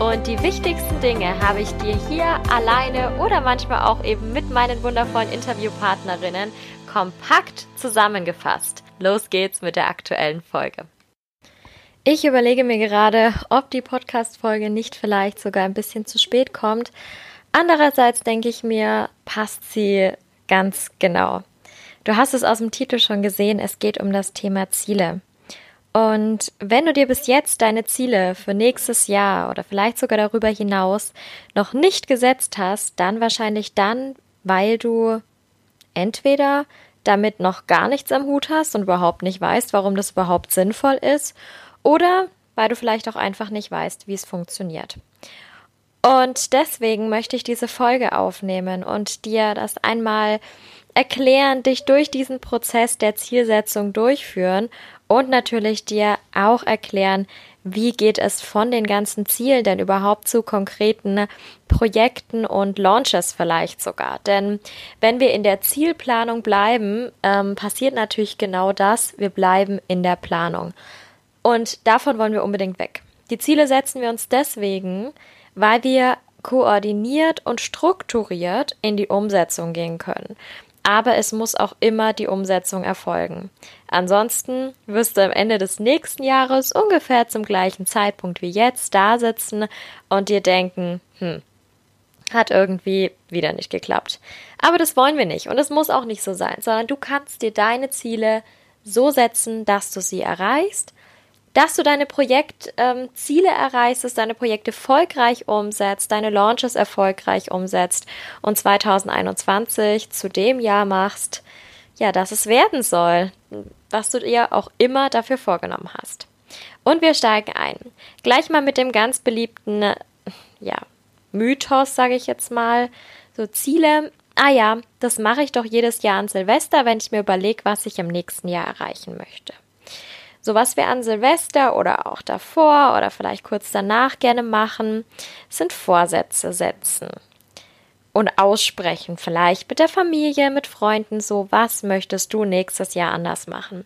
und die wichtigsten Dinge habe ich dir hier alleine oder manchmal auch eben mit meinen wundervollen Interviewpartnerinnen kompakt zusammengefasst. Los geht's mit der aktuellen Folge. Ich überlege mir gerade, ob die Podcast-Folge nicht vielleicht sogar ein bisschen zu spät kommt. Andererseits denke ich mir, passt sie ganz genau. Du hast es aus dem Titel schon gesehen, es geht um das Thema Ziele. Und wenn du dir bis jetzt deine Ziele für nächstes Jahr oder vielleicht sogar darüber hinaus noch nicht gesetzt hast, dann wahrscheinlich dann, weil du entweder damit noch gar nichts am Hut hast und überhaupt nicht weißt, warum das überhaupt sinnvoll ist, oder weil du vielleicht auch einfach nicht weißt, wie es funktioniert. Und deswegen möchte ich diese Folge aufnehmen und dir das einmal erklären, dich durch diesen Prozess der Zielsetzung durchführen und natürlich dir auch erklären, wie geht es von den ganzen Zielen denn überhaupt zu konkreten Projekten und Launches vielleicht sogar. Denn wenn wir in der Zielplanung bleiben, ähm, passiert natürlich genau das, wir bleiben in der Planung. Und davon wollen wir unbedingt weg. Die Ziele setzen wir uns deswegen, weil wir koordiniert und strukturiert in die Umsetzung gehen können aber es muss auch immer die Umsetzung erfolgen. Ansonsten wirst du am Ende des nächsten Jahres ungefähr zum gleichen Zeitpunkt wie jetzt da sitzen und dir denken, hm, hat irgendwie wieder nicht geklappt. Aber das wollen wir nicht und es muss auch nicht so sein, sondern du kannst dir deine Ziele so setzen, dass du sie erreichst dass du deine Projektziele ähm, erreichst, dass deine Projekte erfolgreich umsetzt, deine Launches erfolgreich umsetzt und 2021 zu dem Jahr machst, ja, dass es werden soll, was du dir auch immer dafür vorgenommen hast. Und wir steigen ein. Gleich mal mit dem ganz beliebten, ja, Mythos, sage ich jetzt mal, so Ziele. Ah ja, das mache ich doch jedes Jahr an Silvester, wenn ich mir überlege, was ich im nächsten Jahr erreichen möchte. So was wir an Silvester oder auch davor oder vielleicht kurz danach gerne machen, sind Vorsätze setzen und aussprechen, vielleicht mit der Familie, mit Freunden, so was möchtest du nächstes Jahr anders machen.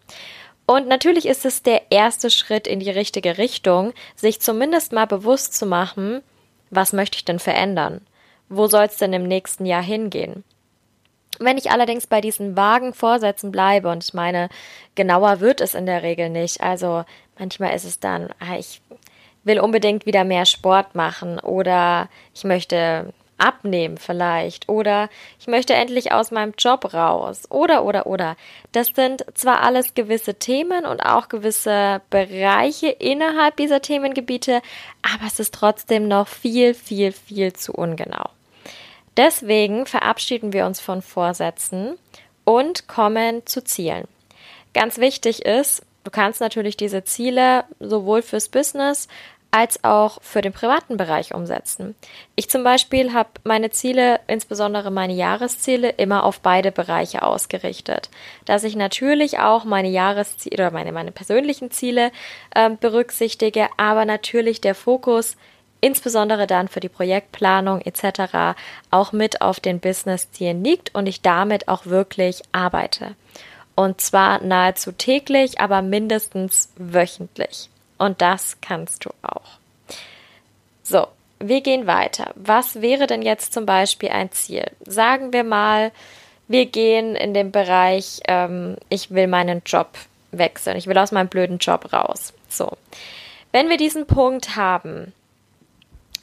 Und natürlich ist es der erste Schritt in die richtige Richtung, sich zumindest mal bewusst zu machen, was möchte ich denn verändern? Wo soll es denn im nächsten Jahr hingehen? Wenn ich allerdings bei diesen vagen Vorsätzen bleibe, und ich meine, genauer wird es in der Regel nicht, also manchmal ist es dann, ah, ich will unbedingt wieder mehr Sport machen oder ich möchte abnehmen vielleicht oder ich möchte endlich aus meinem Job raus oder oder oder. Das sind zwar alles gewisse Themen und auch gewisse Bereiche innerhalb dieser Themengebiete, aber es ist trotzdem noch viel, viel, viel zu ungenau. Deswegen verabschieden wir uns von Vorsätzen und kommen zu Zielen. Ganz wichtig ist, du kannst natürlich diese Ziele sowohl fürs Business als auch für den privaten Bereich umsetzen. Ich zum Beispiel habe meine Ziele, insbesondere meine Jahresziele, immer auf beide Bereiche ausgerichtet. Dass ich natürlich auch meine Jahresziele oder meine, meine persönlichen Ziele äh, berücksichtige, aber natürlich der Fokus insbesondere dann für die Projektplanung etc. auch mit auf den Business-Zielen liegt und ich damit auch wirklich arbeite. Und zwar nahezu täglich, aber mindestens wöchentlich. Und das kannst du auch. So, wir gehen weiter. Was wäre denn jetzt zum Beispiel ein Ziel? Sagen wir mal, wir gehen in den Bereich, ähm, ich will meinen Job wechseln, ich will aus meinem blöden Job raus. So, wenn wir diesen Punkt haben,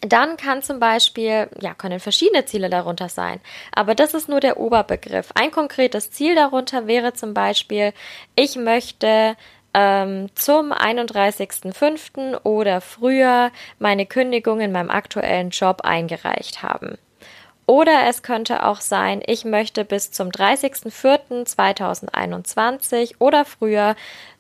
dann kann zum Beispiel, ja, können verschiedene Ziele darunter sein. Aber das ist nur der Oberbegriff. Ein konkretes Ziel darunter wäre zum Beispiel, ich möchte ähm, zum 31.05. oder früher meine Kündigung in meinem aktuellen Job eingereicht haben. Oder es könnte auch sein, ich möchte bis zum 30.04.2021 oder früher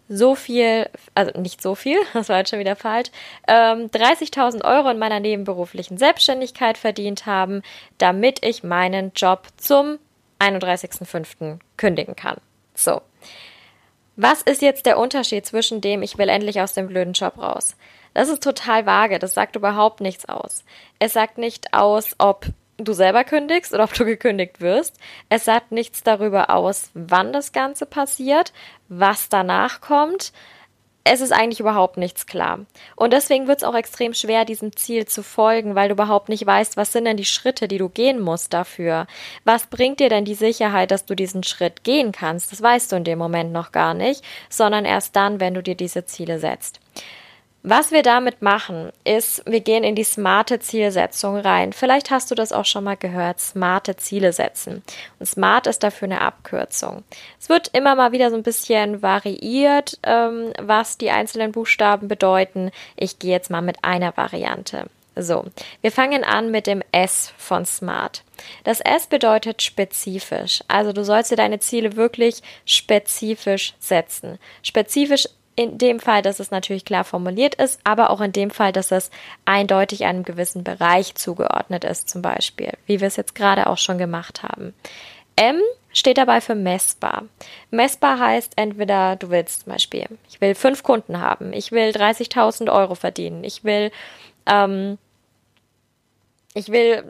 so viel, also nicht so viel, das war jetzt schon wieder falsch, ähm, 30.000 Euro in meiner nebenberuflichen Selbstständigkeit verdient haben, damit ich meinen Job zum 31.05. kündigen kann. So. Was ist jetzt der Unterschied zwischen dem, ich will endlich aus dem blöden Job raus? Das ist total vage, das sagt überhaupt nichts aus. Es sagt nicht aus, ob du selber kündigst oder ob du gekündigt wirst. Es sagt nichts darüber aus, wann das Ganze passiert, was danach kommt. Es ist eigentlich überhaupt nichts klar. Und deswegen wird es auch extrem schwer, diesem Ziel zu folgen, weil du überhaupt nicht weißt, was sind denn die Schritte, die du gehen musst dafür. Was bringt dir denn die Sicherheit, dass du diesen Schritt gehen kannst? Das weißt du in dem Moment noch gar nicht, sondern erst dann, wenn du dir diese Ziele setzt. Was wir damit machen, ist, wir gehen in die smarte Zielsetzung rein. Vielleicht hast du das auch schon mal gehört, smarte Ziele setzen. Und smart ist dafür eine Abkürzung. Es wird immer mal wieder so ein bisschen variiert, ähm, was die einzelnen Buchstaben bedeuten. Ich gehe jetzt mal mit einer Variante. So, wir fangen an mit dem S von Smart. Das S bedeutet spezifisch. Also du sollst dir deine Ziele wirklich spezifisch setzen. Spezifisch in dem Fall, dass es natürlich klar formuliert ist, aber auch in dem Fall, dass es eindeutig einem gewissen Bereich zugeordnet ist, zum Beispiel, wie wir es jetzt gerade auch schon gemacht haben. M steht dabei für messbar. Messbar heißt entweder du willst zum Beispiel, ich will fünf Kunden haben, ich will 30.000 Euro verdienen, ich will, ähm, ich will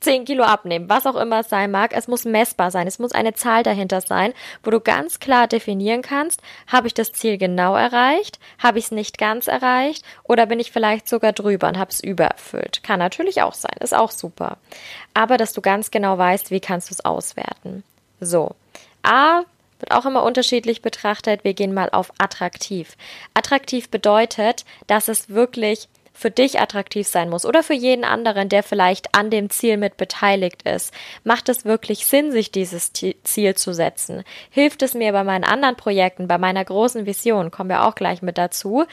10 Kilo abnehmen, was auch immer es sein mag. Es muss messbar sein. Es muss eine Zahl dahinter sein, wo du ganz klar definieren kannst, habe ich das Ziel genau erreicht, habe ich es nicht ganz erreicht oder bin ich vielleicht sogar drüber und habe es übererfüllt. Kann natürlich auch sein, ist auch super. Aber dass du ganz genau weißt, wie kannst du es auswerten. So. A wird auch immer unterschiedlich betrachtet. Wir gehen mal auf attraktiv. Attraktiv bedeutet, dass es wirklich für dich attraktiv sein muss oder für jeden anderen, der vielleicht an dem Ziel mit beteiligt ist. Macht es wirklich Sinn, sich dieses Ziel zu setzen? Hilft es mir bei meinen anderen Projekten, bei meiner großen Vision, kommen wir auch gleich mit dazu,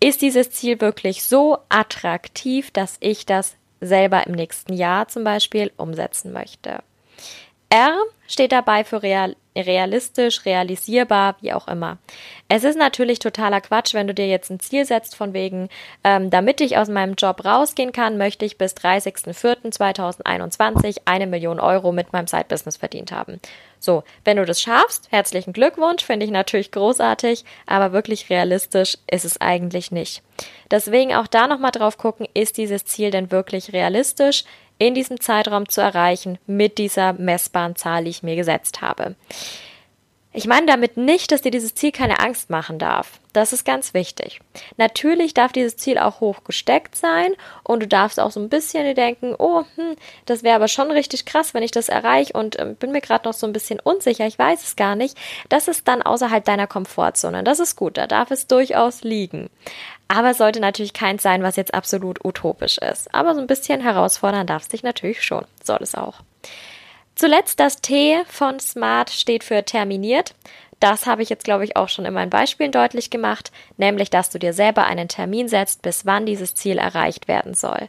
ist dieses Ziel wirklich so attraktiv, dass ich das selber im nächsten Jahr zum Beispiel umsetzen möchte? R steht dabei für real realistisch, realisierbar, wie auch immer. Es ist natürlich totaler Quatsch, wenn du dir jetzt ein Ziel setzt von wegen, ähm, damit ich aus meinem Job rausgehen kann, möchte ich bis 30.04.2021 eine Million Euro mit meinem Side-Business verdient haben. So, wenn du das schaffst, herzlichen Glückwunsch, finde ich natürlich großartig, aber wirklich realistisch ist es eigentlich nicht. Deswegen auch da nochmal drauf gucken, ist dieses Ziel denn wirklich realistisch? In diesem Zeitraum zu erreichen mit dieser messbaren Zahl, die ich mir gesetzt habe. Ich meine damit nicht, dass dir dieses Ziel keine Angst machen darf. Das ist ganz wichtig. Natürlich darf dieses Ziel auch hoch gesteckt sein und du darfst auch so ein bisschen denken, oh, hm, das wäre aber schon richtig krass, wenn ich das erreiche und äh, bin mir gerade noch so ein bisschen unsicher, ich weiß es gar nicht. Das ist dann außerhalb deiner Komfortzone. Das ist gut, da darf es durchaus liegen. Aber es sollte natürlich keins sein, was jetzt absolut utopisch ist. Aber so ein bisschen herausfordern darf es dich natürlich schon. Soll es auch. Zuletzt das T von Smart steht für terminiert. Das habe ich jetzt, glaube ich, auch schon in meinen Beispielen deutlich gemacht, nämlich, dass du dir selber einen Termin setzt, bis wann dieses Ziel erreicht werden soll.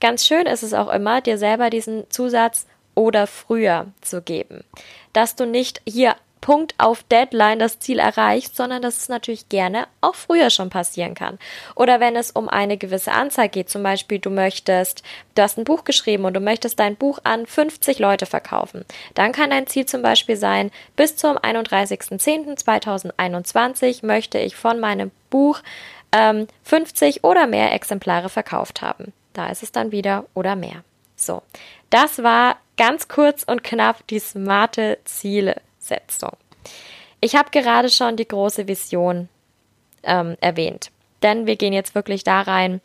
Ganz schön ist es auch immer, dir selber diesen Zusatz oder früher zu geben. Dass du nicht hier Punkt auf Deadline das Ziel erreicht, sondern dass es natürlich gerne auch früher schon passieren kann. Oder wenn es um eine gewisse Anzahl geht, zum Beispiel du möchtest, du hast ein Buch geschrieben und du möchtest dein Buch an 50 Leute verkaufen, dann kann dein Ziel zum Beispiel sein, bis zum 31.10.2021 möchte ich von meinem Buch ähm, 50 oder mehr Exemplare verkauft haben. Da ist es dann wieder oder mehr. So, das war ganz kurz und knapp die smarte Ziele Setzung. Ich habe gerade schon die große Vision ähm, erwähnt, denn wir gehen jetzt wirklich da rein,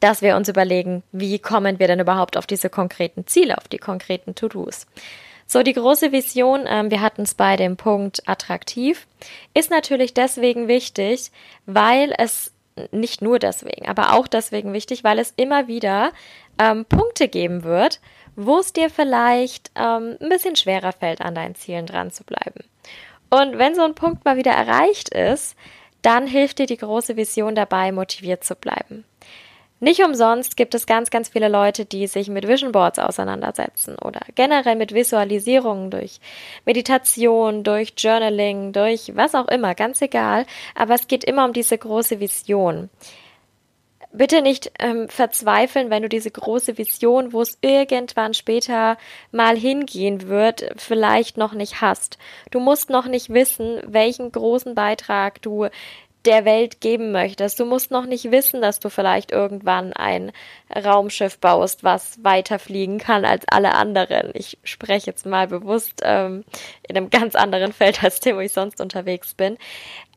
dass wir uns überlegen, wie kommen wir denn überhaupt auf diese konkreten Ziele, auf die konkreten To-Dos. So, die große Vision, ähm, wir hatten es bei dem Punkt attraktiv, ist natürlich deswegen wichtig, weil es nicht nur deswegen, aber auch deswegen wichtig, weil es immer wieder ähm, Punkte geben wird, wo es dir vielleicht ähm, ein bisschen schwerer fällt, an deinen Zielen dran zu bleiben. Und wenn so ein Punkt mal wieder erreicht ist, dann hilft dir die große Vision dabei, motiviert zu bleiben. Nicht umsonst gibt es ganz, ganz viele Leute, die sich mit Vision Boards auseinandersetzen oder generell mit Visualisierungen durch Meditation, durch Journaling, durch was auch immer, ganz egal. Aber es geht immer um diese große Vision. Bitte nicht ähm, verzweifeln, wenn du diese große Vision, wo es irgendwann später mal hingehen wird, vielleicht noch nicht hast. Du musst noch nicht wissen, welchen großen Beitrag du der Welt geben möchtest. Du musst noch nicht wissen, dass du vielleicht irgendwann ein Raumschiff baust, was weiter fliegen kann als alle anderen. Ich spreche jetzt mal bewusst ähm, in einem ganz anderen Feld, als dem ich sonst unterwegs bin.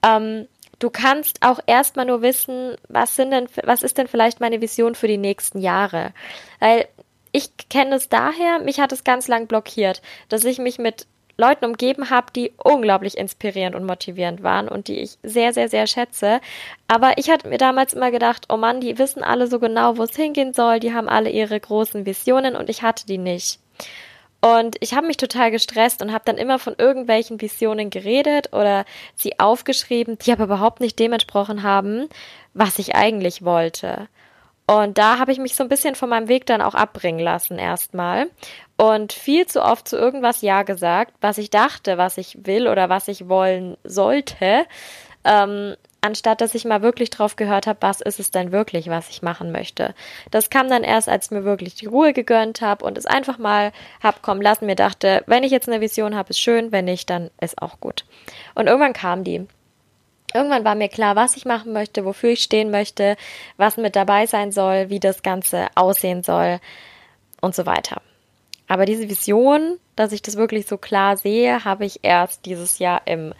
Ähm, du kannst auch erstmal nur wissen, was sind denn, was ist denn vielleicht meine Vision für die nächsten Jahre? Weil ich kenne es daher, mich hat es ganz lang blockiert, dass ich mich mit Leuten umgeben habe, die unglaublich inspirierend und motivierend waren und die ich sehr, sehr, sehr schätze. Aber ich hatte mir damals immer gedacht, oh Mann, die wissen alle so genau, wo es hingehen soll, die haben alle ihre großen Visionen und ich hatte die nicht. Und ich habe mich total gestresst und habe dann immer von irgendwelchen Visionen geredet oder sie aufgeschrieben, die aber überhaupt nicht dementsprochen haben, was ich eigentlich wollte. Und da habe ich mich so ein bisschen von meinem Weg dann auch abbringen lassen erstmal und viel zu oft zu irgendwas Ja gesagt, was ich dachte, was ich will oder was ich wollen sollte, ähm, anstatt dass ich mal wirklich drauf gehört habe, was ist es denn wirklich, was ich machen möchte. Das kam dann erst, als ich mir wirklich die Ruhe gegönnt habe und es einfach mal hab kommen lassen, mir dachte, wenn ich jetzt eine Vision habe, ist schön, wenn nicht, dann ist auch gut. Und irgendwann kam die. Irgendwann war mir klar, was ich machen möchte, wofür ich stehen möchte, was mit dabei sein soll, wie das Ganze aussehen soll und so weiter. Aber diese Vision, dass ich das wirklich so klar sehe, habe ich erst dieses Jahr im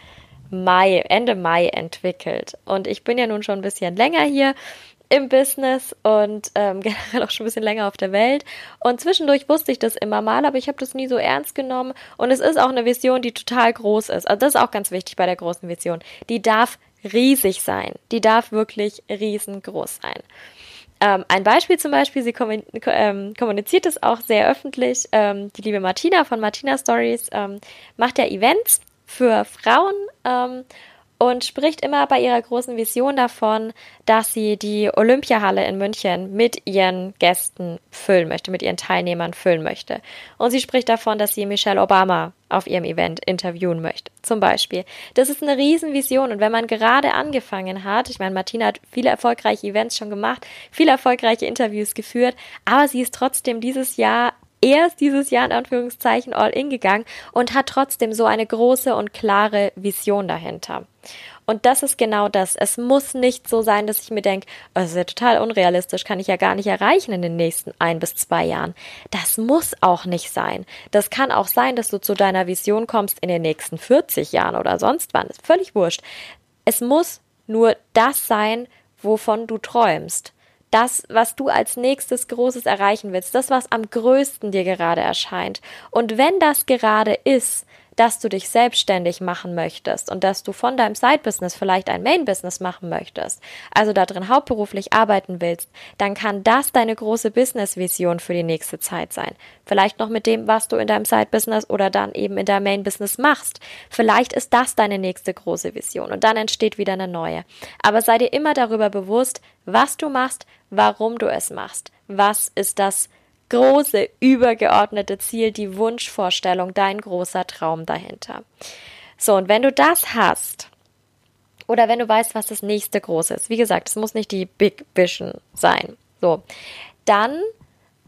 Mai, Ende Mai entwickelt. Und ich bin ja nun schon ein bisschen länger hier im Business und ähm, generell auch schon ein bisschen länger auf der Welt. Und zwischendurch wusste ich das immer mal, aber ich habe das nie so ernst genommen. Und es ist auch eine Vision, die total groß ist. Also das ist auch ganz wichtig bei der großen Vision. Die darf riesig sein. Die darf wirklich riesengroß sein. Ähm, ein Beispiel zum Beispiel, sie ähm, kommuniziert es auch sehr öffentlich. Ähm, die liebe Martina von Martina Stories ähm, macht ja Events für Frauen ähm, und spricht immer bei ihrer großen Vision davon, dass sie die Olympiahalle in München mit ihren Gästen füllen möchte, mit ihren Teilnehmern füllen möchte. Und sie spricht davon, dass sie Michelle Obama auf ihrem Event interviewen möchte, zum Beispiel. Das ist eine Riesenvision und wenn man gerade angefangen hat, ich meine, Martina hat viele erfolgreiche Events schon gemacht, viele erfolgreiche Interviews geführt, aber sie ist trotzdem dieses Jahr erst dieses Jahr in Anführungszeichen all in gegangen und hat trotzdem so eine große und klare Vision dahinter. Und das ist genau das. Es muss nicht so sein, dass ich mir denke, oh, das ist ja total unrealistisch, kann ich ja gar nicht erreichen in den nächsten ein bis zwei Jahren. Das muss auch nicht sein. Das kann auch sein, dass du zu deiner Vision kommst in den nächsten 40 Jahren oder sonst wann. Ist völlig wurscht. Es muss nur das sein, wovon du träumst das, was du als nächstes Großes erreichen willst, das, was am größten dir gerade erscheint. Und wenn das gerade ist, dass du dich selbstständig machen möchtest und dass du von deinem Side-Business vielleicht ein Main-Business machen möchtest, also darin hauptberuflich arbeiten willst, dann kann das deine große Business-Vision für die nächste Zeit sein. Vielleicht noch mit dem, was du in deinem Side-Business oder dann eben in deinem Main-Business machst. Vielleicht ist das deine nächste große Vision und dann entsteht wieder eine neue. Aber sei dir immer darüber bewusst, was du machst, warum du es machst. Was ist das große, übergeordnete Ziel, die Wunschvorstellung, dein großer Traum dahinter. So, und wenn du das hast, oder wenn du weißt, was das nächste große ist, wie gesagt, es muss nicht die Big Vision sein, so, dann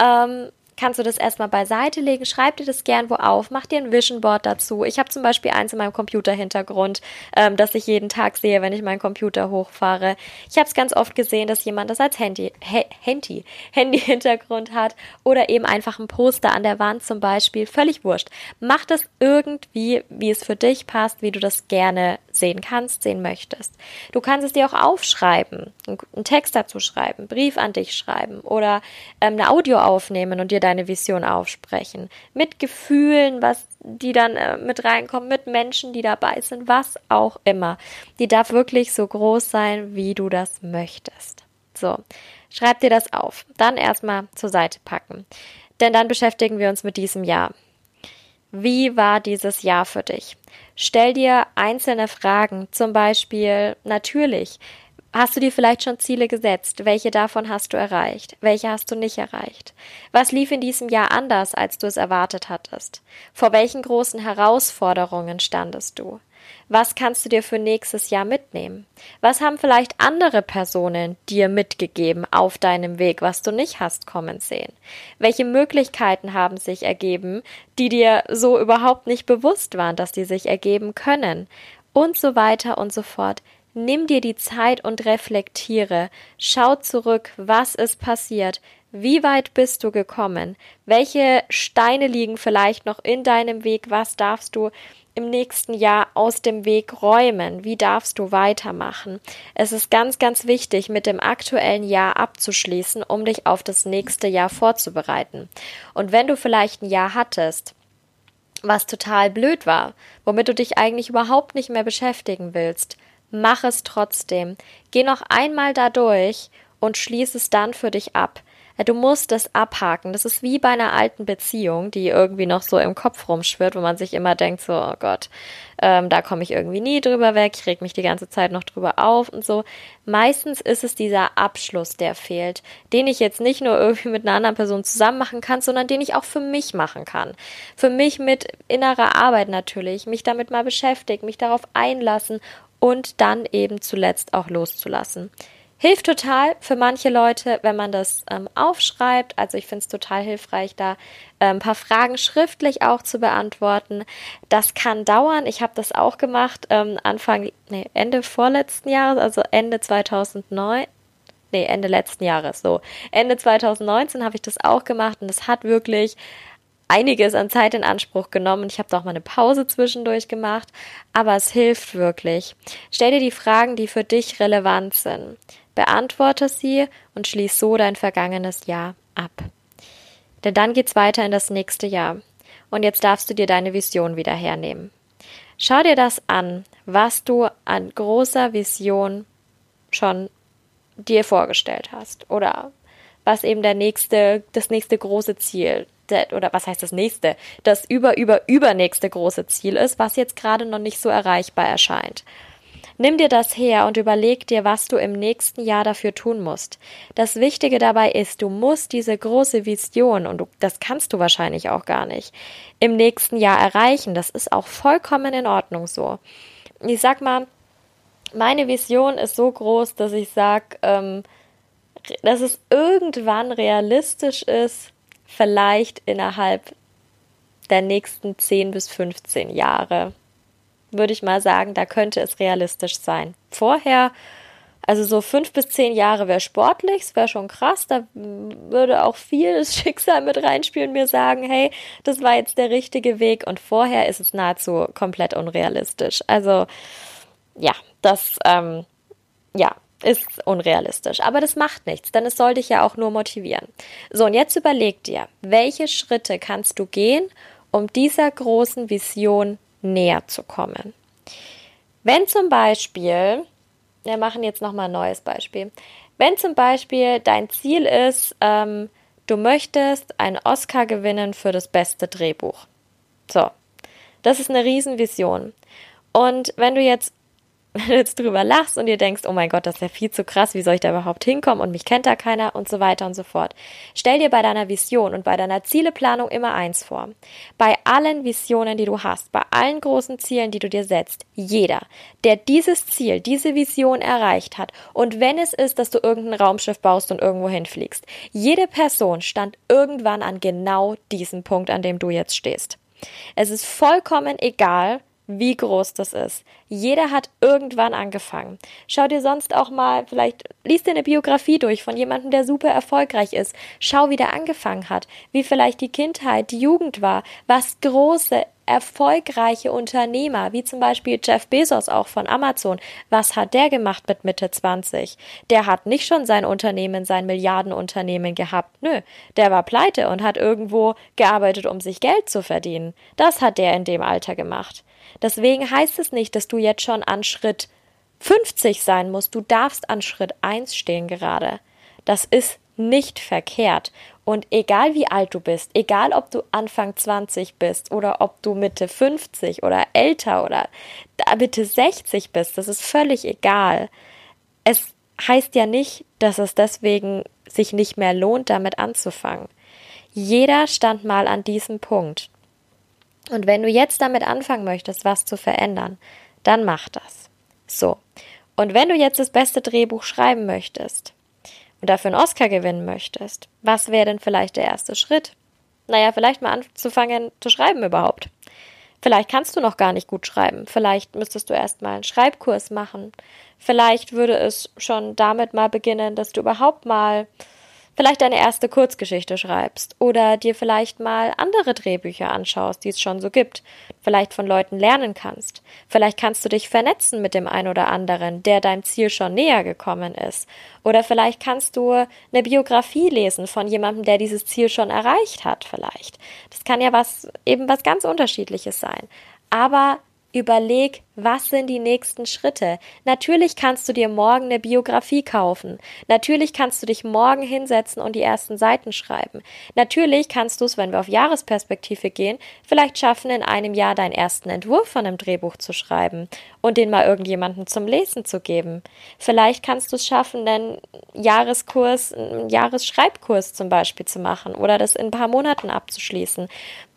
ähm, kannst du das erstmal beiseite legen, schreib dir das gern wo auf, mach dir ein Vision Board dazu. Ich habe zum Beispiel eins in meinem Computerhintergrund, ähm, das ich jeden Tag sehe, wenn ich meinen Computer hochfahre. Ich habe es ganz oft gesehen, dass jemand das als Handy, Handy, Handy-Hintergrund hat oder eben einfach ein Poster an der Wand zum Beispiel. Völlig wurscht. Mach das irgendwie, wie es für dich passt, wie du das gerne sehen kannst, sehen möchtest. Du kannst es dir auch aufschreiben, einen Text dazu schreiben, Brief an dich schreiben oder ähm, eine Audio aufnehmen und dir deine Vision aufsprechen. Mit Gefühlen, was die dann äh, mit reinkommen, mit Menschen, die dabei sind, was auch immer. Die darf wirklich so groß sein, wie du das möchtest. So, schreib dir das auf. Dann erstmal zur Seite packen. Denn dann beschäftigen wir uns mit diesem Jahr. Wie war dieses Jahr für dich? Stell dir einzelne Fragen, zum Beispiel natürlich, Hast du dir vielleicht schon Ziele gesetzt? Welche davon hast du erreicht? Welche hast du nicht erreicht? Was lief in diesem Jahr anders, als du es erwartet hattest? Vor welchen großen Herausforderungen standest du? Was kannst du dir für nächstes Jahr mitnehmen? Was haben vielleicht andere Personen dir mitgegeben auf deinem Weg, was du nicht hast kommen sehen? Welche Möglichkeiten haben sich ergeben, die dir so überhaupt nicht bewusst waren, dass die sich ergeben können? Und so weiter und so fort. Nimm dir die Zeit und reflektiere. Schau zurück, was ist passiert. Wie weit bist du gekommen? Welche Steine liegen vielleicht noch in deinem Weg? Was darfst du im nächsten Jahr aus dem Weg räumen? Wie darfst du weitermachen? Es ist ganz, ganz wichtig, mit dem aktuellen Jahr abzuschließen, um dich auf das nächste Jahr vorzubereiten. Und wenn du vielleicht ein Jahr hattest, was total blöd war, womit du dich eigentlich überhaupt nicht mehr beschäftigen willst, mach es trotzdem. Geh noch einmal da durch und schließ es dann für dich ab. Du musst es abhaken. Das ist wie bei einer alten Beziehung, die irgendwie noch so im Kopf rumschwirrt, wo man sich immer denkt, so, oh Gott, ähm, da komme ich irgendwie nie drüber weg, ich reg mich die ganze Zeit noch drüber auf und so. Meistens ist es dieser Abschluss, der fehlt, den ich jetzt nicht nur irgendwie mit einer anderen Person zusammen machen kann, sondern den ich auch für mich machen kann. Für mich mit innerer Arbeit natürlich, mich damit mal beschäftigen, mich darauf einlassen und dann eben zuletzt auch loszulassen. Hilft total für manche Leute, wenn man das ähm, aufschreibt. Also ich finde es total hilfreich, da äh, ein paar Fragen schriftlich auch zu beantworten. Das kann dauern. Ich habe das auch gemacht ähm, Anfang, nee, Ende vorletzten Jahres, also Ende 2009. Nee, Ende letzten Jahres, so. Ende 2019 habe ich das auch gemacht und es hat wirklich einiges an Zeit in Anspruch genommen. Ich habe da auch mal eine Pause zwischendurch gemacht, aber es hilft wirklich. Stell dir die Fragen, die für dich relevant sind. Beantworte sie und schließ so dein vergangenes Jahr ab. Denn dann geht's weiter in das nächste Jahr. Und jetzt darfst du dir deine Vision wieder hernehmen. Schau dir das an, was du an großer Vision schon dir vorgestellt hast oder was eben der nächste, das nächste große Ziel oder was heißt das nächste, das über, über, übernächste große Ziel ist, was jetzt gerade noch nicht so erreichbar erscheint. Nimm dir das her und überleg dir, was du im nächsten Jahr dafür tun musst. Das Wichtige dabei ist, du musst diese große Vision, und du, das kannst du wahrscheinlich auch gar nicht, im nächsten Jahr erreichen. Das ist auch vollkommen in Ordnung so. Ich sag mal, meine Vision ist so groß, dass ich sag, ähm, dass es irgendwann realistisch ist, vielleicht innerhalb der nächsten 10 bis 15 Jahre. Würde ich mal sagen, da könnte es realistisch sein. Vorher, also so fünf bis zehn Jahre wäre sportlich, es wäre schon krass, da würde auch viel Schicksal mit reinspielen, mir sagen, hey, das war jetzt der richtige Weg und vorher ist es nahezu komplett unrealistisch. Also ja, das, ähm, ja, ist unrealistisch. Aber das macht nichts, denn es soll dich ja auch nur motivieren. So, und jetzt überleg dir, welche Schritte kannst du gehen, um dieser großen Vision näher zu kommen. Wenn zum Beispiel, wir machen jetzt nochmal ein neues Beispiel, wenn zum Beispiel dein Ziel ist, ähm, du möchtest einen Oscar gewinnen für das beste Drehbuch. So, das ist eine Riesenvision. Und wenn du jetzt wenn du jetzt drüber lachst und dir denkst, oh mein Gott, das ist ja viel zu krass, wie soll ich da überhaupt hinkommen und mich kennt da keiner und so weiter und so fort. Stell dir bei deiner Vision und bei deiner Zieleplanung immer eins vor. Bei allen Visionen, die du hast, bei allen großen Zielen, die du dir setzt, jeder, der dieses Ziel, diese Vision erreicht hat und wenn es ist, dass du irgendein Raumschiff baust und irgendwo hinfliegst, jede Person stand irgendwann an genau diesem Punkt, an dem du jetzt stehst. Es ist vollkommen egal, wie groß das ist. Jeder hat irgendwann angefangen. Schau dir sonst auch mal, vielleicht liest dir eine Biografie durch von jemandem, der super erfolgreich ist. Schau, wie der angefangen hat, wie vielleicht die Kindheit, die Jugend war, was große, erfolgreiche Unternehmer, wie zum Beispiel Jeff Bezos auch von Amazon, was hat der gemacht mit Mitte 20? Der hat nicht schon sein Unternehmen, sein Milliardenunternehmen gehabt. Nö, der war pleite und hat irgendwo gearbeitet, um sich Geld zu verdienen. Das hat der in dem Alter gemacht. Deswegen heißt es nicht, dass du jetzt schon an Schritt 50 sein musst. Du darfst an Schritt 1 stehen gerade. Das ist nicht verkehrt. Und egal wie alt du bist, egal ob du Anfang 20 bist oder ob du Mitte 50 oder älter oder Mitte 60 bist, das ist völlig egal. Es heißt ja nicht, dass es deswegen sich nicht mehr lohnt, damit anzufangen. Jeder stand mal an diesem Punkt. Und wenn du jetzt damit anfangen möchtest, was zu verändern, dann mach das. So. Und wenn du jetzt das beste Drehbuch schreiben möchtest und dafür einen Oscar gewinnen möchtest, was wäre denn vielleicht der erste Schritt? Naja, vielleicht mal anzufangen zu schreiben überhaupt. Vielleicht kannst du noch gar nicht gut schreiben. Vielleicht müsstest du erst mal einen Schreibkurs machen. Vielleicht würde es schon damit mal beginnen, dass du überhaupt mal vielleicht deine erste Kurzgeschichte schreibst oder dir vielleicht mal andere Drehbücher anschaust, die es schon so gibt, vielleicht von Leuten lernen kannst. Vielleicht kannst du dich vernetzen mit dem einen oder anderen, der deinem Ziel schon näher gekommen ist. Oder vielleicht kannst du eine Biografie lesen von jemandem, der dieses Ziel schon erreicht hat, vielleicht. Das kann ja was, eben was ganz unterschiedliches sein. Aber Überleg, was sind die nächsten Schritte? Natürlich kannst du dir morgen eine Biografie kaufen. Natürlich kannst du dich morgen hinsetzen und die ersten Seiten schreiben. Natürlich kannst du es, wenn wir auf Jahresperspektive gehen, vielleicht schaffen, in einem Jahr deinen ersten Entwurf von einem Drehbuch zu schreiben und den mal irgendjemandem zum Lesen zu geben. Vielleicht kannst du es schaffen, einen Jahreskurs, einen Jahresschreibkurs zum Beispiel zu machen oder das in ein paar Monaten abzuschließen.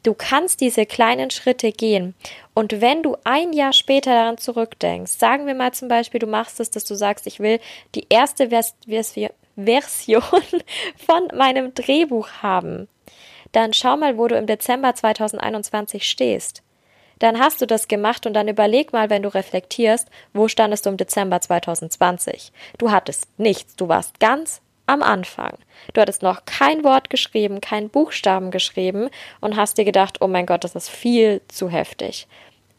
Du kannst diese kleinen Schritte gehen. Und wenn du ein Jahr später daran zurückdenkst, sagen wir mal zum Beispiel, du machst es, dass du sagst, ich will die erste Vers Vers Version von meinem Drehbuch haben, dann schau mal, wo du im Dezember 2021 stehst. Dann hast du das gemacht und dann überleg mal, wenn du reflektierst, wo standest du im Dezember 2020? Du hattest nichts, du warst ganz am Anfang. Du hattest noch kein Wort geschrieben, keinen Buchstaben geschrieben und hast dir gedacht, oh mein Gott, das ist viel zu heftig.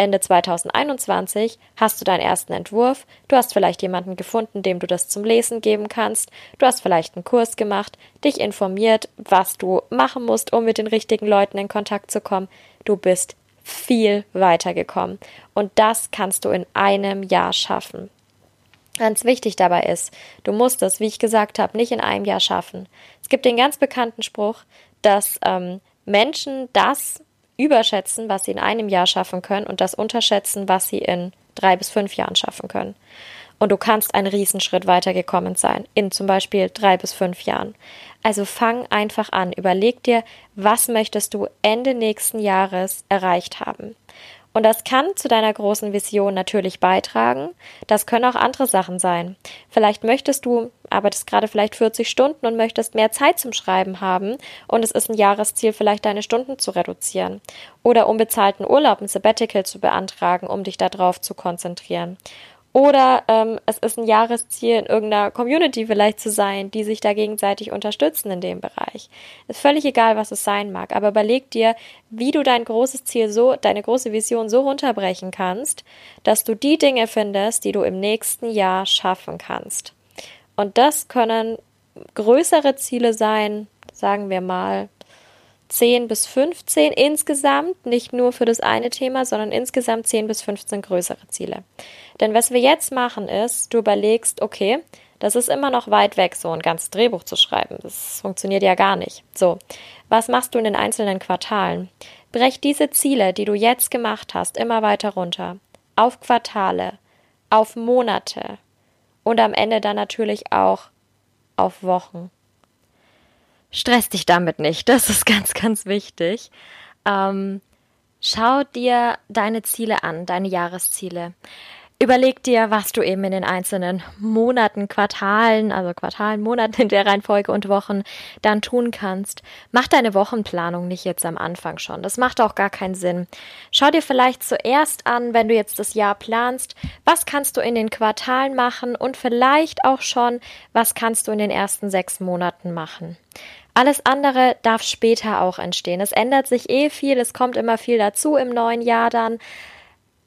Ende 2021 hast du deinen ersten Entwurf, du hast vielleicht jemanden gefunden, dem du das zum Lesen geben kannst, du hast vielleicht einen Kurs gemacht, dich informiert, was du machen musst, um mit den richtigen Leuten in Kontakt zu kommen. Du bist viel weitergekommen und das kannst du in einem Jahr schaffen. Ganz wichtig dabei ist, du musst es, wie ich gesagt habe, nicht in einem Jahr schaffen. Es gibt den ganz bekannten Spruch, dass ähm, Menschen das überschätzen, was sie in einem Jahr schaffen können und das unterschätzen, was sie in drei bis fünf Jahren schaffen können. Und du kannst einen Riesenschritt weitergekommen sein, in zum Beispiel drei bis fünf Jahren. Also fang einfach an, überleg dir, was möchtest du Ende nächsten Jahres erreicht haben. Und das kann zu deiner großen Vision natürlich beitragen. Das können auch andere Sachen sein. Vielleicht möchtest du, arbeitest gerade vielleicht 40 Stunden und möchtest mehr Zeit zum Schreiben haben und es ist ein Jahresziel, vielleicht deine Stunden zu reduzieren. Oder unbezahlten Urlaub, ein Sabbatical zu beantragen, um dich darauf zu konzentrieren. Oder ähm, es ist ein Jahresziel, in irgendeiner Community vielleicht zu sein, die sich da gegenseitig unterstützen in dem Bereich. Ist völlig egal, was es sein mag, aber überleg dir, wie du dein großes Ziel so, deine große Vision so runterbrechen kannst, dass du die Dinge findest, die du im nächsten Jahr schaffen kannst. Und das können größere Ziele sein, sagen wir mal 10 bis 15 insgesamt, nicht nur für das eine Thema, sondern insgesamt 10 bis 15 größere Ziele. Denn was wir jetzt machen ist, du überlegst, okay, das ist immer noch weit weg, so ein ganzes Drehbuch zu schreiben. Das funktioniert ja gar nicht. So, was machst du in den einzelnen Quartalen? Brech diese Ziele, die du jetzt gemacht hast, immer weiter runter. Auf Quartale, auf Monate und am Ende dann natürlich auch auf Wochen. Stress dich damit nicht, das ist ganz, ganz wichtig. Ähm, schau dir deine Ziele an, deine Jahresziele. Überleg dir, was du eben in den einzelnen Monaten, Quartalen, also Quartalen, Monaten in der Reihenfolge und Wochen dann tun kannst. Mach deine Wochenplanung nicht jetzt am Anfang schon. Das macht auch gar keinen Sinn. Schau dir vielleicht zuerst an, wenn du jetzt das Jahr planst, was kannst du in den Quartalen machen und vielleicht auch schon, was kannst du in den ersten sechs Monaten machen. Alles andere darf später auch entstehen. Es ändert sich eh viel, es kommt immer viel dazu im neuen Jahr dann.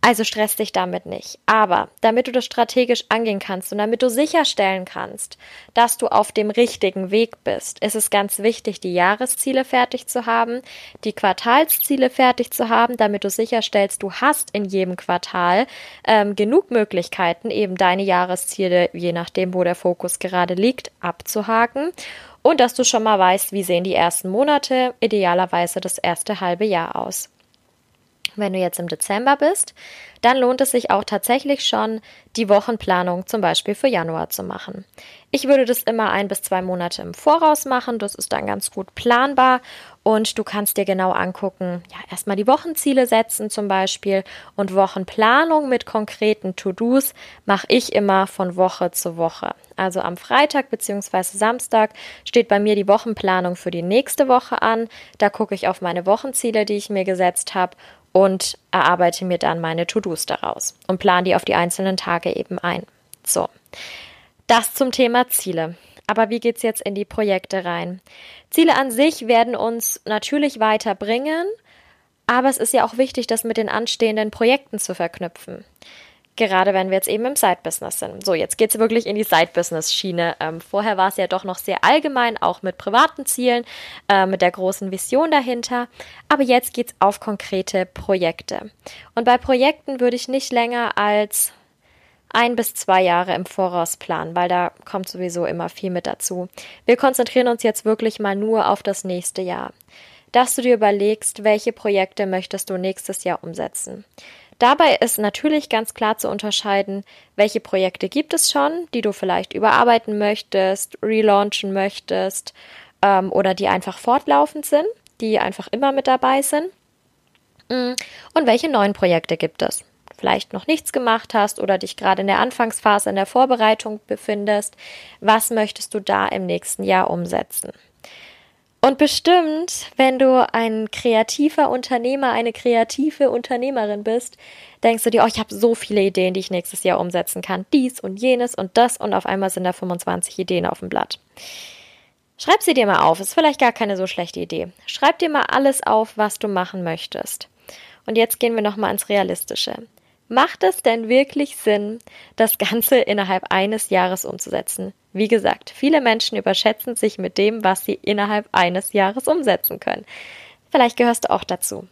Also stress dich damit nicht. Aber damit du das strategisch angehen kannst und damit du sicherstellen kannst, dass du auf dem richtigen Weg bist, ist es ganz wichtig, die Jahresziele fertig zu haben, die Quartalsziele fertig zu haben, damit du sicherstellst, du hast in jedem Quartal ähm, genug Möglichkeiten, eben deine Jahresziele, je nachdem, wo der Fokus gerade liegt, abzuhaken und dass du schon mal weißt, wie sehen die ersten Monate, idealerweise das erste halbe Jahr aus. Wenn du jetzt im Dezember bist, dann lohnt es sich auch tatsächlich schon, die Wochenplanung zum Beispiel für Januar zu machen. Ich würde das immer ein bis zwei Monate im Voraus machen. Das ist dann ganz gut planbar und du kannst dir genau angucken, ja, erstmal die Wochenziele setzen zum Beispiel und Wochenplanung mit konkreten To-Dos mache ich immer von Woche zu Woche. Also am Freitag bzw. Samstag steht bei mir die Wochenplanung für die nächste Woche an. Da gucke ich auf meine Wochenziele, die ich mir gesetzt habe und erarbeite mir dann meine To-Dos daraus und plane die auf die einzelnen Tage eben ein. So, das zum Thema Ziele. Aber wie geht's jetzt in die Projekte rein? Ziele an sich werden uns natürlich weiterbringen, aber es ist ja auch wichtig, das mit den anstehenden Projekten zu verknüpfen. Gerade wenn wir jetzt eben im Side-Business sind. So, jetzt geht's wirklich in die Side-Business-Schiene. Ähm, vorher war es ja doch noch sehr allgemein, auch mit privaten Zielen, äh, mit der großen Vision dahinter. Aber jetzt geht's auf konkrete Projekte. Und bei Projekten würde ich nicht länger als ein bis zwei Jahre im Voraus planen, weil da kommt sowieso immer viel mit dazu. Wir konzentrieren uns jetzt wirklich mal nur auf das nächste Jahr. Dass du dir überlegst, welche Projekte möchtest du nächstes Jahr umsetzen. Dabei ist natürlich ganz klar zu unterscheiden, welche Projekte gibt es schon, die du vielleicht überarbeiten möchtest, relaunchen möchtest ähm, oder die einfach fortlaufend sind, die einfach immer mit dabei sind. Mm, und welche neuen Projekte gibt es? Vielleicht noch nichts gemacht hast oder dich gerade in der Anfangsphase in der Vorbereitung befindest. Was möchtest du da im nächsten Jahr umsetzen? Und bestimmt, wenn du ein kreativer Unternehmer, eine kreative Unternehmerin bist, denkst du dir, oh, ich habe so viele Ideen, die ich nächstes Jahr umsetzen kann. Dies und jenes und das und auf einmal sind da 25 Ideen auf dem Blatt. Schreib sie dir mal auf, ist vielleicht gar keine so schlechte Idee. Schreib dir mal alles auf, was du machen möchtest. Und jetzt gehen wir nochmal ins Realistische. Macht es denn wirklich Sinn, das Ganze innerhalb eines Jahres umzusetzen? Wie gesagt, viele Menschen überschätzen sich mit dem, was sie innerhalb eines Jahres umsetzen können. Vielleicht gehörst du auch dazu.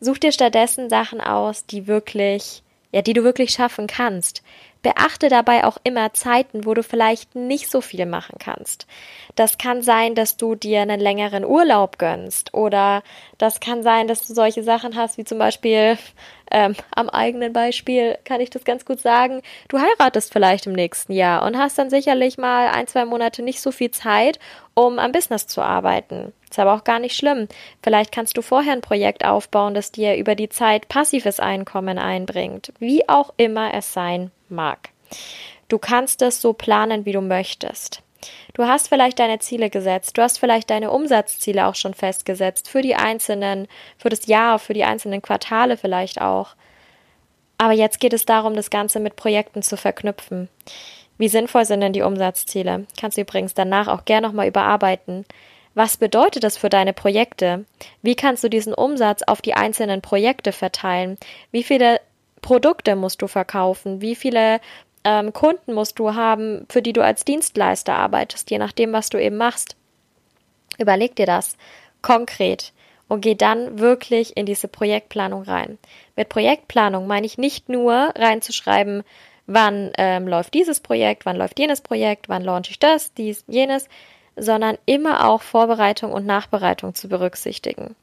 Such dir stattdessen Sachen aus, die wirklich, ja, die du wirklich schaffen kannst. Beachte dabei auch immer Zeiten, wo du vielleicht nicht so viel machen kannst. Das kann sein, dass du dir einen längeren Urlaub gönnst oder das kann sein, dass du solche Sachen hast, wie zum Beispiel ähm, am eigenen Beispiel kann ich das ganz gut sagen. Du heiratest vielleicht im nächsten Jahr und hast dann sicherlich mal ein, zwei Monate nicht so viel Zeit, um am Business zu arbeiten. Ist aber auch gar nicht schlimm. Vielleicht kannst du vorher ein Projekt aufbauen, das dir über die Zeit passives Einkommen einbringt. Wie auch immer es sein mag. Du kannst es so planen, wie du möchtest. Du hast vielleicht deine Ziele gesetzt, du hast vielleicht deine Umsatzziele auch schon festgesetzt für die einzelnen, für das Jahr, für die einzelnen Quartale vielleicht auch. Aber jetzt geht es darum, das Ganze mit Projekten zu verknüpfen. Wie sinnvoll sind denn die Umsatzziele? Kannst du übrigens danach auch gerne nochmal überarbeiten. Was bedeutet das für deine Projekte? Wie kannst du diesen Umsatz auf die einzelnen Projekte verteilen? Wie viele Produkte musst du verkaufen? Wie viele ähm, Kunden musst du haben, für die du als Dienstleister arbeitest, je nachdem, was du eben machst? Überleg dir das konkret und geh dann wirklich in diese Projektplanung rein. Mit Projektplanung meine ich nicht nur reinzuschreiben, wann ähm, läuft dieses Projekt, wann läuft jenes Projekt, wann launche ich das, dies, jenes, sondern immer auch Vorbereitung und Nachbereitung zu berücksichtigen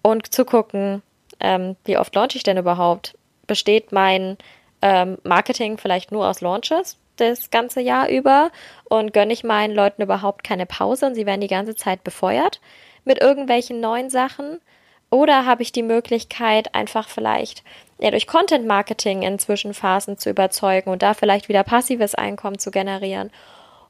und zu gucken, ähm, wie oft launche ich denn überhaupt? Besteht mein ähm, Marketing vielleicht nur aus Launches das ganze Jahr über und gönne ich meinen Leuten überhaupt keine Pause und sie werden die ganze Zeit befeuert mit irgendwelchen neuen Sachen? Oder habe ich die Möglichkeit, einfach vielleicht ja, durch Content Marketing in Zwischenphasen zu überzeugen und da vielleicht wieder passives Einkommen zu generieren?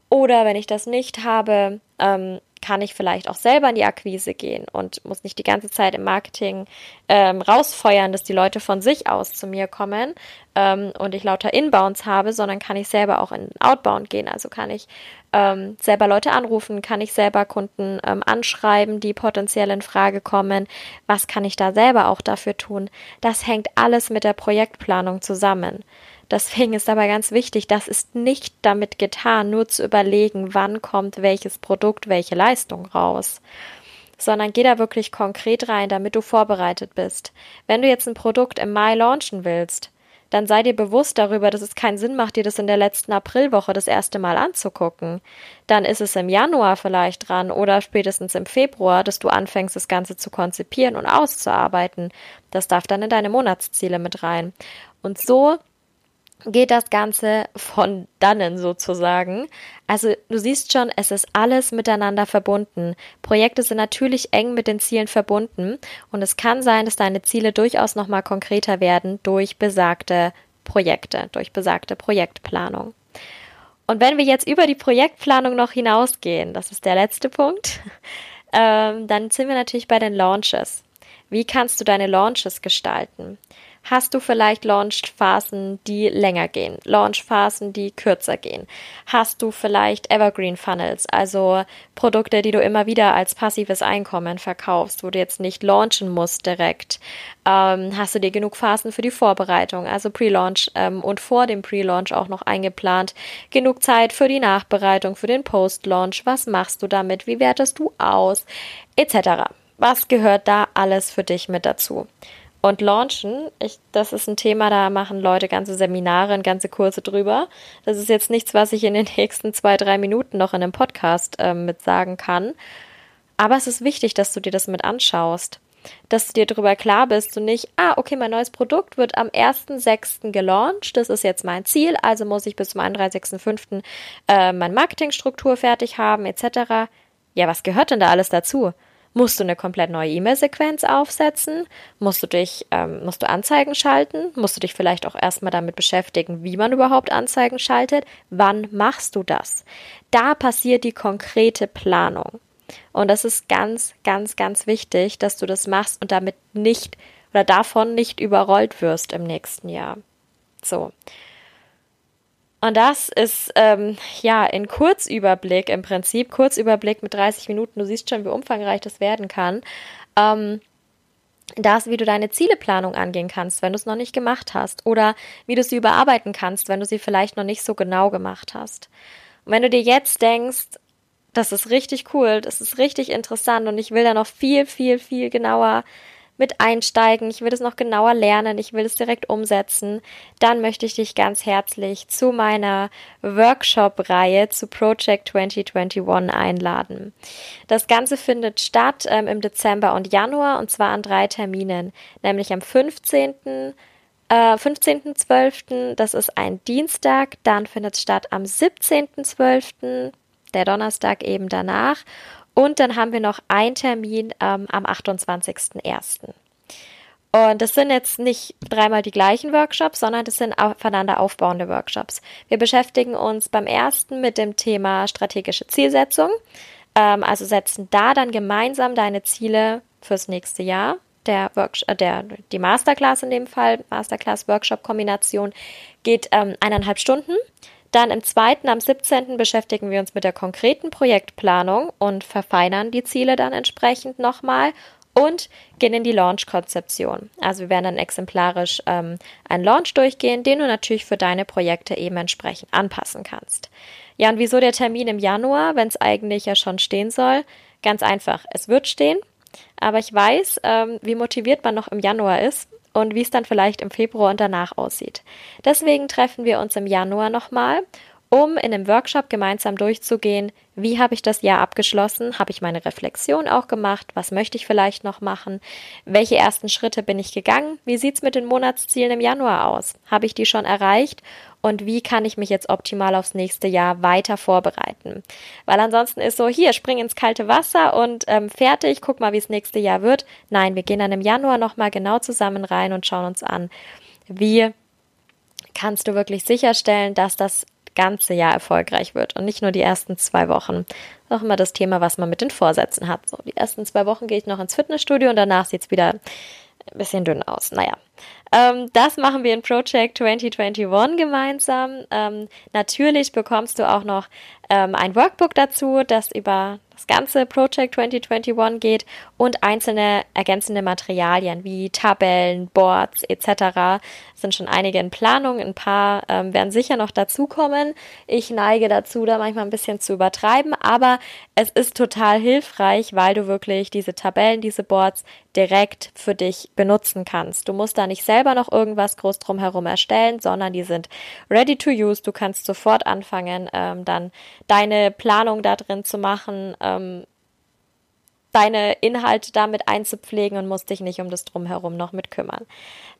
Oder wenn ich das nicht habe, ähm, kann ich vielleicht auch selber in die Akquise gehen und muss nicht die ganze Zeit im Marketing ähm, rausfeuern, dass die Leute von sich aus zu mir kommen ähm, und ich lauter Inbounds habe, sondern kann ich selber auch in Outbound gehen. Also kann ich ähm, selber Leute anrufen, kann ich selber Kunden ähm, anschreiben, die potenziell in Frage kommen. Was kann ich da selber auch dafür tun? Das hängt alles mit der Projektplanung zusammen. Deswegen ist aber ganz wichtig, das ist nicht damit getan, nur zu überlegen, wann kommt welches Produkt, welche Leistung raus, sondern geh da wirklich konkret rein, damit du vorbereitet bist. Wenn du jetzt ein Produkt im Mai launchen willst, dann sei dir bewusst darüber, dass es keinen Sinn macht, dir das in der letzten Aprilwoche das erste Mal anzugucken. Dann ist es im Januar vielleicht dran oder spätestens im Februar, dass du anfängst, das Ganze zu konzipieren und auszuarbeiten. Das darf dann in deine Monatsziele mit rein. Und so geht das Ganze von dannen sozusagen. Also du siehst schon, es ist alles miteinander verbunden. Projekte sind natürlich eng mit den Zielen verbunden und es kann sein, dass deine Ziele durchaus nochmal konkreter werden durch besagte Projekte, durch besagte Projektplanung. Und wenn wir jetzt über die Projektplanung noch hinausgehen, das ist der letzte Punkt, ähm, dann sind wir natürlich bei den Launches. Wie kannst du deine Launches gestalten? Hast du vielleicht Launchphasen, die länger gehen, Launchphasen, die kürzer gehen. Hast du vielleicht Evergreen Funnels, also Produkte, die du immer wieder als passives Einkommen verkaufst, wo du jetzt nicht launchen musst direkt. Ähm, hast du dir genug Phasen für die Vorbereitung, also Pre-Launch ähm, und vor dem Pre-Launch auch noch eingeplant. Genug Zeit für die Nachbereitung, für den Post-Launch. Was machst du damit? Wie wertest du aus? Etc. Was gehört da alles für dich mit dazu? Und launchen, ich, das ist ein Thema, da machen Leute ganze Seminare und ganze Kurse drüber. Das ist jetzt nichts, was ich in den nächsten zwei, drei Minuten noch in einem Podcast äh, mit sagen kann. Aber es ist wichtig, dass du dir das mit anschaust. Dass du dir darüber klar bist und nicht, ah, okay, mein neues Produkt wird am 1.6. gelauncht, das ist jetzt mein Ziel, also muss ich bis zum 31.5. Äh, meine Marketingstruktur fertig haben, etc. Ja, was gehört denn da alles dazu? Musst du eine komplett neue E-Mail-Sequenz aufsetzen? Musst du dich, ähm, musst du Anzeigen schalten? Musst du dich vielleicht auch erstmal damit beschäftigen, wie man überhaupt Anzeigen schaltet? Wann machst du das? Da passiert die konkrete Planung. Und das ist ganz, ganz, ganz wichtig, dass du das machst und damit nicht oder davon nicht überrollt wirst im nächsten Jahr. So. Und das ist ähm, ja in Kurzüberblick im Prinzip, Kurzüberblick mit 30 Minuten, du siehst schon, wie umfangreich das werden kann. Ähm, das, wie du deine Zieleplanung angehen kannst, wenn du es noch nicht gemacht hast, oder wie du sie überarbeiten kannst, wenn du sie vielleicht noch nicht so genau gemacht hast. Und wenn du dir jetzt denkst, das ist richtig cool, das ist richtig interessant und ich will da noch viel, viel, viel genauer mit einsteigen, ich will es noch genauer lernen, ich will es direkt umsetzen, dann möchte ich dich ganz herzlich zu meiner Workshop-Reihe zu Project 2021 einladen. Das Ganze findet statt ähm, im Dezember und Januar und zwar an drei Terminen, nämlich am 15. Äh, 15.12., das ist ein Dienstag, dann findet es statt am 17.12., der Donnerstag eben danach und dann haben wir noch einen Termin ähm, am 28.01. Und das sind jetzt nicht dreimal die gleichen Workshops, sondern das sind aufeinander aufbauende Workshops. Wir beschäftigen uns beim ersten mit dem Thema strategische Zielsetzung. Ähm, also setzen da dann gemeinsam deine Ziele fürs nächste Jahr. Der Workshop, äh, der, die Masterclass in dem Fall, Masterclass-Workshop-Kombination, geht ähm, eineinhalb Stunden. Dann im zweiten, am 17. beschäftigen wir uns mit der konkreten Projektplanung und verfeinern die Ziele dann entsprechend nochmal und gehen in die Launch-Konzeption. Also wir werden dann exemplarisch ähm, einen Launch durchgehen, den du natürlich für deine Projekte eben entsprechend anpassen kannst. Ja, und wieso der Termin im Januar, wenn es eigentlich ja schon stehen soll? Ganz einfach, es wird stehen, aber ich weiß, ähm, wie motiviert man noch im Januar ist und wie es dann vielleicht im Februar und danach aussieht. Deswegen treffen wir uns im Januar nochmal, um in einem Workshop gemeinsam durchzugehen, wie habe ich das Jahr abgeschlossen, habe ich meine Reflexion auch gemacht, was möchte ich vielleicht noch machen, welche ersten Schritte bin ich gegangen, wie sieht es mit den Monatszielen im Januar aus, habe ich die schon erreicht? Und wie kann ich mich jetzt optimal aufs nächste Jahr weiter vorbereiten. Weil ansonsten ist so, hier, spring ins kalte Wasser und ähm, fertig, guck mal, wie es nächste Jahr wird. Nein, wir gehen dann im Januar nochmal genau zusammen rein und schauen uns an, wie kannst du wirklich sicherstellen, dass das ganze Jahr erfolgreich wird und nicht nur die ersten zwei Wochen. Das auch immer das Thema, was man mit den Vorsätzen hat. So, die ersten zwei Wochen gehe ich noch ins Fitnessstudio und danach sieht es wieder ein bisschen dünn aus. Naja, ähm, das machen wir in Project 2021 gemeinsam. Ähm, natürlich bekommst du auch noch ähm, ein Workbook dazu, das über das ganze Project 2021 geht und einzelne ergänzende Materialien wie Tabellen, Boards etc. Sind schon einige in Planung, ein paar ähm, werden sicher noch dazukommen. Ich neige dazu, da manchmal ein bisschen zu übertreiben, aber es ist total hilfreich, weil du wirklich diese Tabellen, diese Boards direkt für dich benutzen kannst. Du musst da da nicht selber noch irgendwas groß drumherum erstellen, sondern die sind ready to use. Du kannst sofort anfangen, ähm, dann deine Planung da drin zu machen, ähm, deine Inhalte damit einzupflegen und musst dich nicht um das Drumherum noch mit kümmern.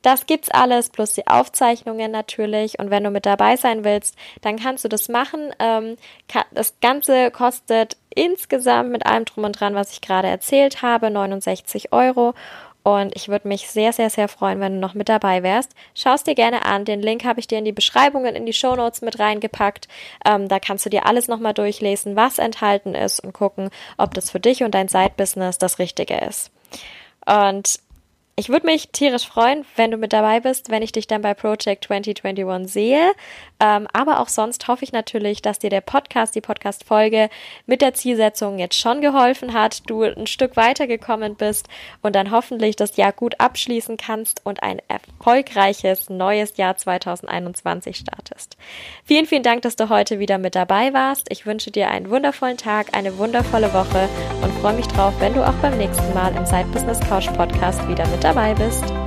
Das gibt's alles, plus die Aufzeichnungen natürlich. Und wenn du mit dabei sein willst, dann kannst du das machen. Ähm, das Ganze kostet insgesamt mit allem drum und dran, was ich gerade erzählt habe, 69 Euro. Und ich würde mich sehr, sehr, sehr freuen, wenn du noch mit dabei wärst. Schau es dir gerne an. Den Link habe ich dir in die Beschreibungen, in die Show Notes mit reingepackt. Ähm, da kannst du dir alles nochmal durchlesen, was enthalten ist und gucken, ob das für dich und dein Side-Business das Richtige ist. Und ich würde mich tierisch freuen, wenn du mit dabei bist, wenn ich dich dann bei Project 2021 sehe. Ähm, aber auch sonst hoffe ich natürlich, dass dir der Podcast, die Podcast-Folge mit der Zielsetzung jetzt schon geholfen hat, du ein Stück weitergekommen bist und dann hoffentlich das Jahr gut abschließen kannst und ein erfolgreiches neues Jahr 2021 startest. Vielen, vielen Dank, dass du heute wieder mit dabei warst. Ich wünsche dir einen wundervollen Tag, eine wundervolle Woche und freue mich drauf, wenn du auch beim nächsten Mal im Side Business Couch Podcast wieder mit dabei bist.